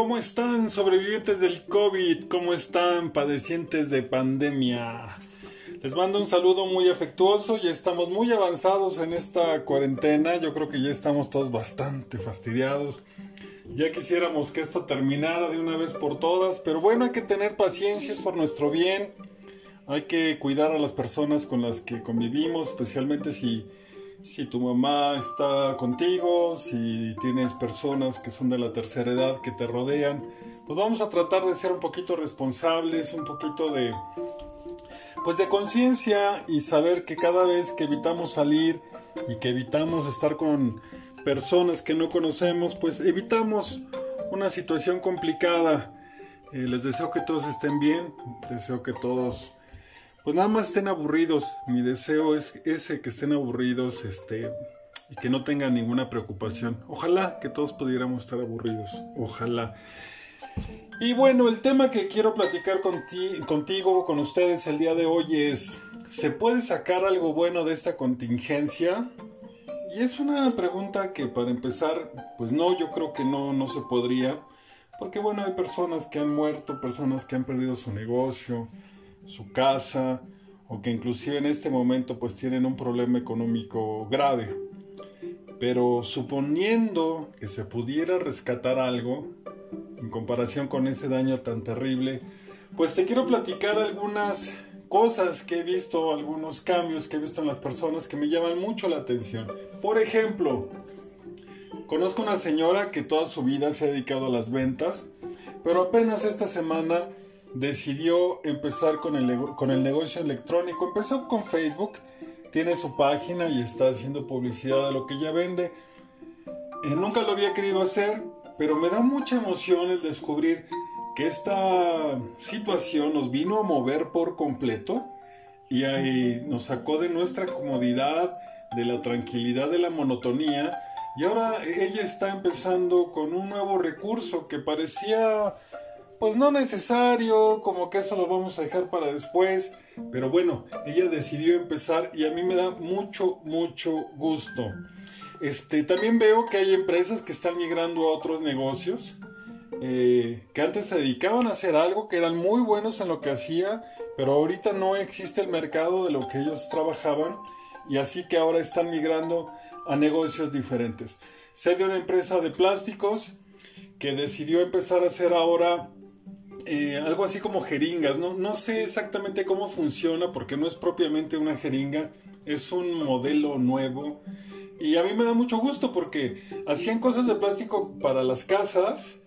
¿Cómo están sobrevivientes del COVID? ¿Cómo están padecientes de pandemia? Les mando un saludo muy afectuoso, ya estamos muy avanzados en esta cuarentena, yo creo que ya estamos todos bastante fastidiados. Ya quisiéramos que esto terminara de una vez por todas, pero bueno, hay que tener paciencia por nuestro bien. Hay que cuidar a las personas con las que convivimos, especialmente si si tu mamá está contigo, si tienes personas que son de la tercera edad que te rodean, pues vamos a tratar de ser un poquito responsables, un poquito de pues de conciencia y saber que cada vez que evitamos salir y que evitamos estar con personas que no conocemos, pues evitamos una situación complicada. Eh, les deseo que todos estén bien, deseo que todos pues nada más estén aburridos. Mi deseo es ese, que estén aburridos, este, y que no tengan ninguna preocupación. Ojalá que todos pudiéramos estar aburridos. Ojalá. Y bueno, el tema que quiero platicar contigo, con ustedes el día de hoy es, ¿se puede sacar algo bueno de esta contingencia? Y es una pregunta que para empezar, pues no, yo creo que no, no se podría. Porque bueno, hay personas que han muerto, personas que han perdido su negocio, su casa o que inclusive en este momento pues tienen un problema económico grave. Pero suponiendo que se pudiera rescatar algo en comparación con ese daño tan terrible, pues te quiero platicar algunas cosas que he visto, algunos cambios que he visto en las personas que me llaman mucho la atención. Por ejemplo, conozco una señora que toda su vida se ha dedicado a las ventas, pero apenas esta semana decidió empezar con el, con el negocio electrónico. Empezó con Facebook, tiene su página y está haciendo publicidad de lo que ella vende. Eh, nunca lo había querido hacer, pero me da mucha emoción el descubrir que esta situación nos vino a mover por completo y nos sacó de nuestra comodidad, de la tranquilidad, de la monotonía. Y ahora ella está empezando con un nuevo recurso que parecía pues no necesario, como que eso lo vamos a dejar para después. Pero bueno, ella decidió empezar y a mí me da mucho, mucho gusto. Este, también veo que hay empresas que están migrando a otros negocios, eh, que antes se dedicaban a hacer algo, que eran muy buenos en lo que hacía, pero ahorita no existe el mercado de lo que ellos trabajaban y así que ahora están migrando a negocios diferentes. Sé de una empresa de plásticos que decidió empezar a hacer ahora eh, algo así como jeringas, ¿no? no sé exactamente cómo funciona porque no es propiamente una jeringa, es un modelo nuevo y a mí me da mucho gusto porque hacían cosas de plástico para las casas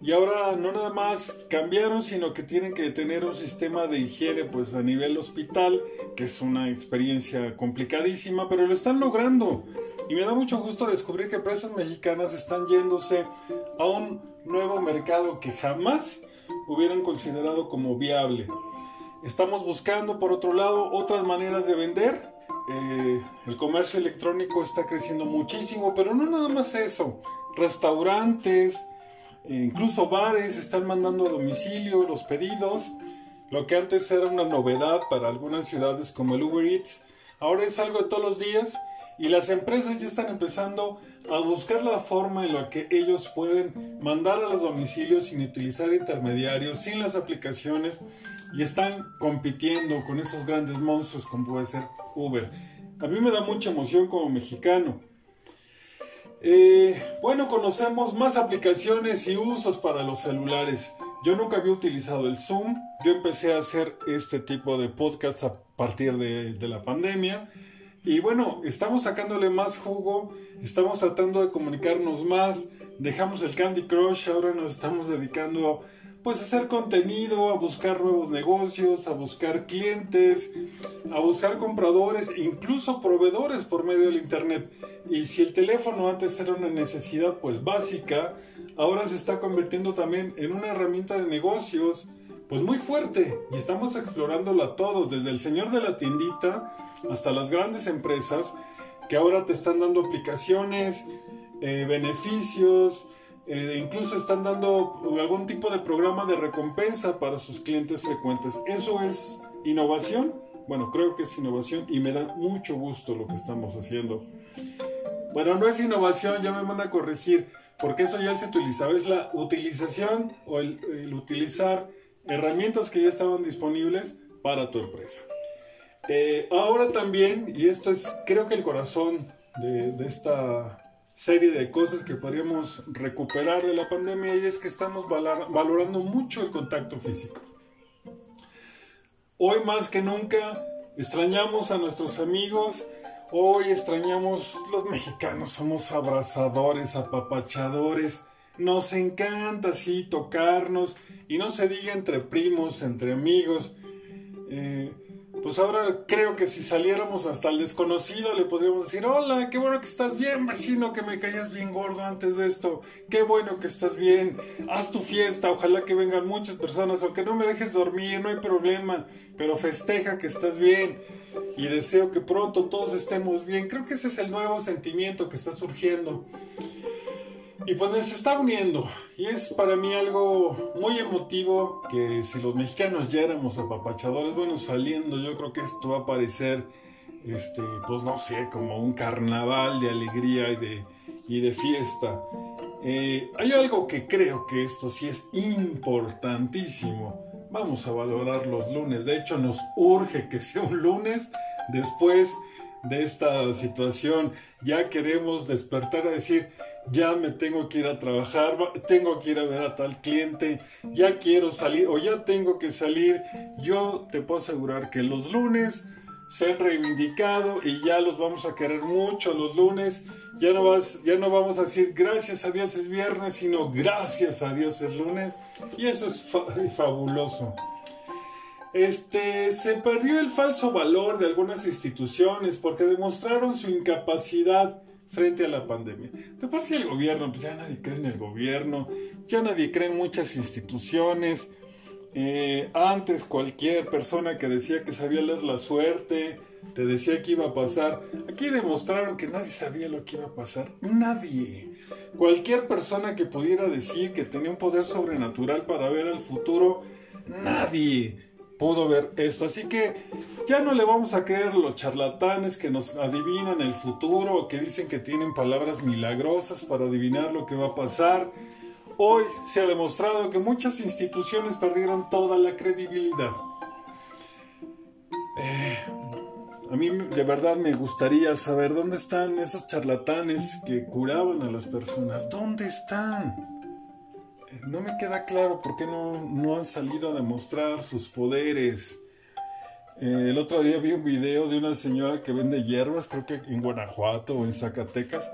y ahora no nada más cambiaron, sino que tienen que tener un sistema de higiene pues a nivel hospital, que es una experiencia complicadísima, pero lo están logrando. Y me da mucho gusto descubrir que empresas mexicanas están yéndose a un nuevo mercado que jamás hubieran considerado como viable. Estamos buscando, por otro lado, otras maneras de vender. Eh, el comercio electrónico está creciendo muchísimo, pero no nada más eso. Restaurantes, e incluso bares están mandando a domicilio los pedidos. Lo que antes era una novedad para algunas ciudades como el Uber Eats, ahora es algo de todos los días y las empresas ya están empezando a buscar la forma en la que ellos pueden mandar a los domicilios sin utilizar intermediarios, sin las aplicaciones y están compitiendo con esos grandes monstruos como puede ser Uber. A mí me da mucha emoción como mexicano. Eh, bueno, conocemos más aplicaciones y usos para los celulares. Yo nunca había utilizado el Zoom. Yo empecé a hacer este tipo de podcast a partir de la pandemia. Y bueno, estamos sacándole más jugo, estamos tratando de comunicarnos más, dejamos el Candy Crush, ahora nos estamos dedicando pues a hacer contenido, a buscar nuevos negocios, a buscar clientes, a buscar compradores, incluso proveedores por medio del internet. Y si el teléfono antes era una necesidad pues básica, ahora se está convirtiendo también en una herramienta de negocios pues muy fuerte y estamos explorándolo todos, desde el señor de la tiendita hasta las grandes empresas que ahora te están dando aplicaciones, eh, beneficios, eh, incluso están dando algún tipo de programa de recompensa para sus clientes frecuentes. Eso es innovación. Bueno, creo que es innovación y me da mucho gusto lo que estamos haciendo. Bueno, no es innovación, ya me van a corregir, porque eso ya se utilizaba, es la utilización o el, utilizar herramientas que ya estaban disponibles para tu empresa. Eh, ahora también, y esto es creo que el corazón de, de esta serie de cosas que podríamos recuperar de la pandemia y es que estamos valorando mucho el contacto físico. Hoy más que nunca extrañamos a nuestros amigos, hoy extrañamos, los mexicanos somos abrazadores, apapachadores, nos encanta así tocarnos y no se diga entre primos, entre amigos. Eh, pues ahora creo que si saliéramos hasta el desconocido le podríamos decir, hola, qué bueno que estás bien, vecino, que me caías bien gordo antes de esto, qué bueno que estás bien, haz tu fiesta, ojalá que vengan muchas personas, aunque no me dejes dormir, no hay problema, pero festeja que estás bien y deseo que pronto todos estemos bien. Creo que ese es el nuevo sentimiento que está surgiendo. Y pues se está uniendo. Y es para mí algo muy emotivo que si los mexicanos ya éramos apapachadores, bueno, saliendo, yo creo que esto va a parecer, este, pues no sé, como un carnaval de alegría y de, y de fiesta. Eh, hay algo que creo que esto sí es importantísimo. Vamos a valorar los lunes. De hecho, nos urge que sea un lunes después de esta situación. Ya queremos despertar a decir, ya me tengo que ir a trabajar, tengo que ir a ver a tal cliente, ya quiero salir o ya tengo que salir. Yo te puedo asegurar que los lunes se han reivindicado y ya los vamos a querer mucho los lunes. Ya no, vas, ya no vamos a decir gracias a Dios es viernes, sino gracias a Dios es lunes. Y eso es fabuloso. Este, se perdió el falso valor de algunas instituciones porque demostraron su incapacidad frente a la pandemia. De por sí el gobierno, pues ya nadie cree en el gobierno, ya nadie cree en muchas instituciones. Eh, antes cualquier persona que decía que sabía leer la suerte, te decía que iba a pasar. Aquí demostraron que nadie sabía lo que iba a pasar. Nadie. Cualquier persona que pudiera decir que tenía un poder sobrenatural para ver el futuro, nadie pudo ver esto. Así que ya no le vamos a creer los charlatanes que nos adivinan el futuro que dicen que tienen palabras milagrosas para adivinar lo que va a pasar. Hoy se ha demostrado que muchas instituciones perdieron toda la credibilidad. Eh, a mí de verdad me gustaría saber dónde están esos charlatanes que curaban a las personas. ¿Dónde están? No me queda claro por qué no, han salido a demostrar sus poderes. Eh, el otro día vi un video de una señora que vende hierbas, creo que en Guanajuato o en Zacatecas,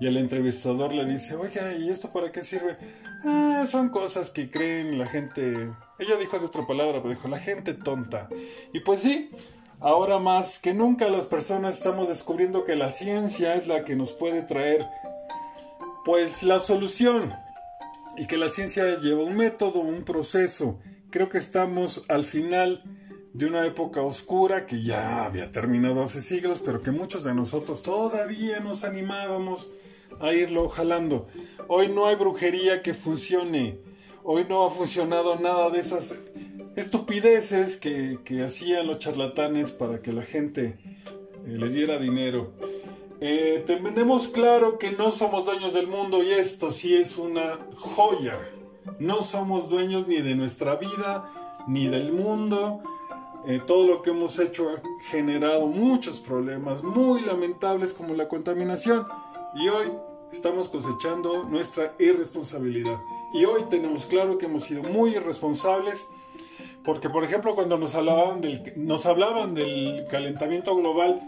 y el entrevistador le dice, oiga, ¿y esto para qué sirve? Ah, son cosas que creen la gente. Ella dijo de otra palabra, pero dijo, la gente tonta. Y pues sí, ahora más que nunca las personas estamos descubriendo que la ciencia es la que nos puede traer, pues, la solución y que la ciencia lleva un método, un proceso. Creo que estamos al final de una época oscura que ya había terminado hace siglos, pero que muchos de nosotros todavía nos animábamos a irlo jalando. Hoy no hay brujería que funcione. Hoy no ha funcionado nada de esas estupideces que, hacían los charlatanes para que la gente eh, les diera dinero. Eh, tenemos claro que no somos dueños del mundo y esto sí es una joya. No somos dueños ni de nuestra vida, ni del mundo. Eh, todo lo que hemos hecho ha generado muchos problemas muy lamentables como la contaminación. Y hoy estamos cosechando nuestra irresponsabilidad. Y hoy tenemos claro que hemos sido muy irresponsables. Porque, por ejemplo, cuando nos hablaban del, nos hablaban del calentamiento global,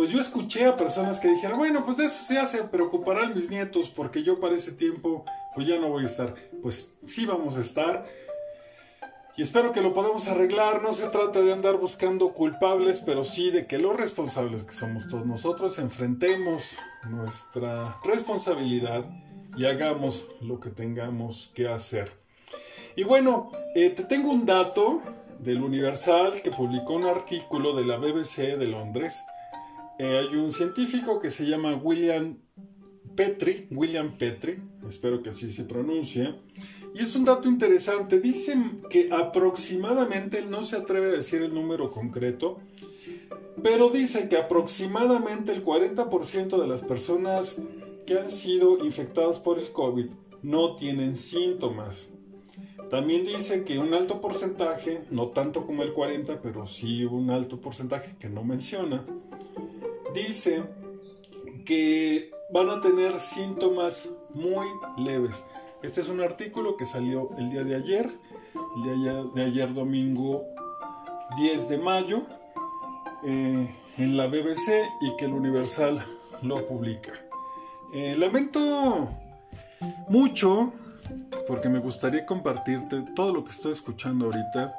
pues yo escuché a personas que dijeron, bueno, pues de eso se hace, preocuparán mis nietos porque yo para ese tiempo pues ya no voy a estar. Pues sí vamos a estar. Y espero que lo podamos arreglar. No se trata de andar buscando culpables, pero sí de que los responsables que somos todos nosotros enfrentemos nuestra responsabilidad y hagamos lo que tengamos que hacer. Y bueno, eh, te tengo un dato del Universal que publicó un artículo de la BBC de Londres eh, hay un científico que se llama William Petri, William Petri, espero que así se pronuncie, y es un dato interesante. Dicen que aproximadamente, él no se atreve a decir el número concreto, pero dice que aproximadamente el 40% de las personas que han sido infectados por el COVID no tienen síntomas. También dice que un alto porcentaje, no tanto como el 40, pero sí un alto porcentaje que no menciona, dice que van a tener síntomas muy leves. Este es un artículo que salió el día de ayer, el día de ayer domingo 10 de mayo, eh, en la BBC y que el Universal lo publica. Eh, lamento mucho porque me gustaría compartirte todo lo que estoy escuchando ahorita.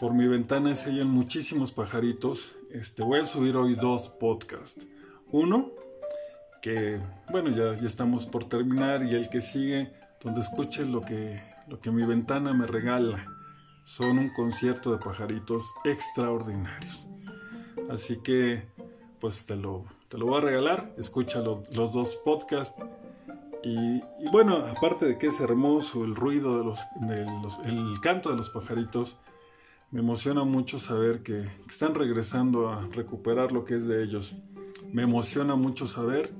Por mi ventana se oyen muchísimos pajaritos. Este, voy a subir hoy dos podcasts. Uno, que bueno, ya, ya estamos por terminar, y el que sigue, donde escuches lo que, lo que mi ventana me regala. Son un concierto de pajaritos extraordinarios. Así que, pues te lo, te lo voy a regalar. Escucha los dos podcasts y, bueno, aparte de que es hermoso el ruido de los, el canto de los pajaritos, me emociona mucho saber que, están regresando a recuperar lo que es de ellos. Me emociona mucho saber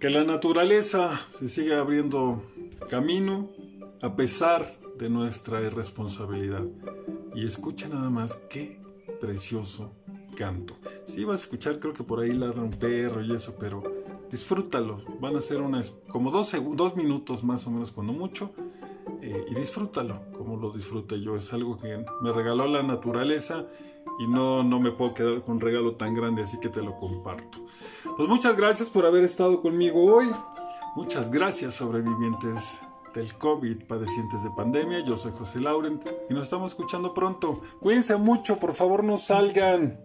que la naturaleza se sigue abriendo camino a pesar de nuestra irresponsabilidad. Y escucha nada más qué precioso canto. Sí, vas a escuchar, creo que por ahí ladra un perro y eso, pero disfrútalo. Van a ser unas como dos minutos más o menos cuando mucho. Eh, y disfrútalo como lo disfruté yo. Es algo que me regaló la naturaleza y no, no me puedo quedar con un regalo tan grande, así que te lo comparto. Pues muchas gracias por haber estado conmigo hoy. Muchas gracias sobrevivientes del COVID, padecientes de pandemia. Yo soy José Laurent y nos estamos escuchando pronto. Cuídense mucho, por favor no salgan.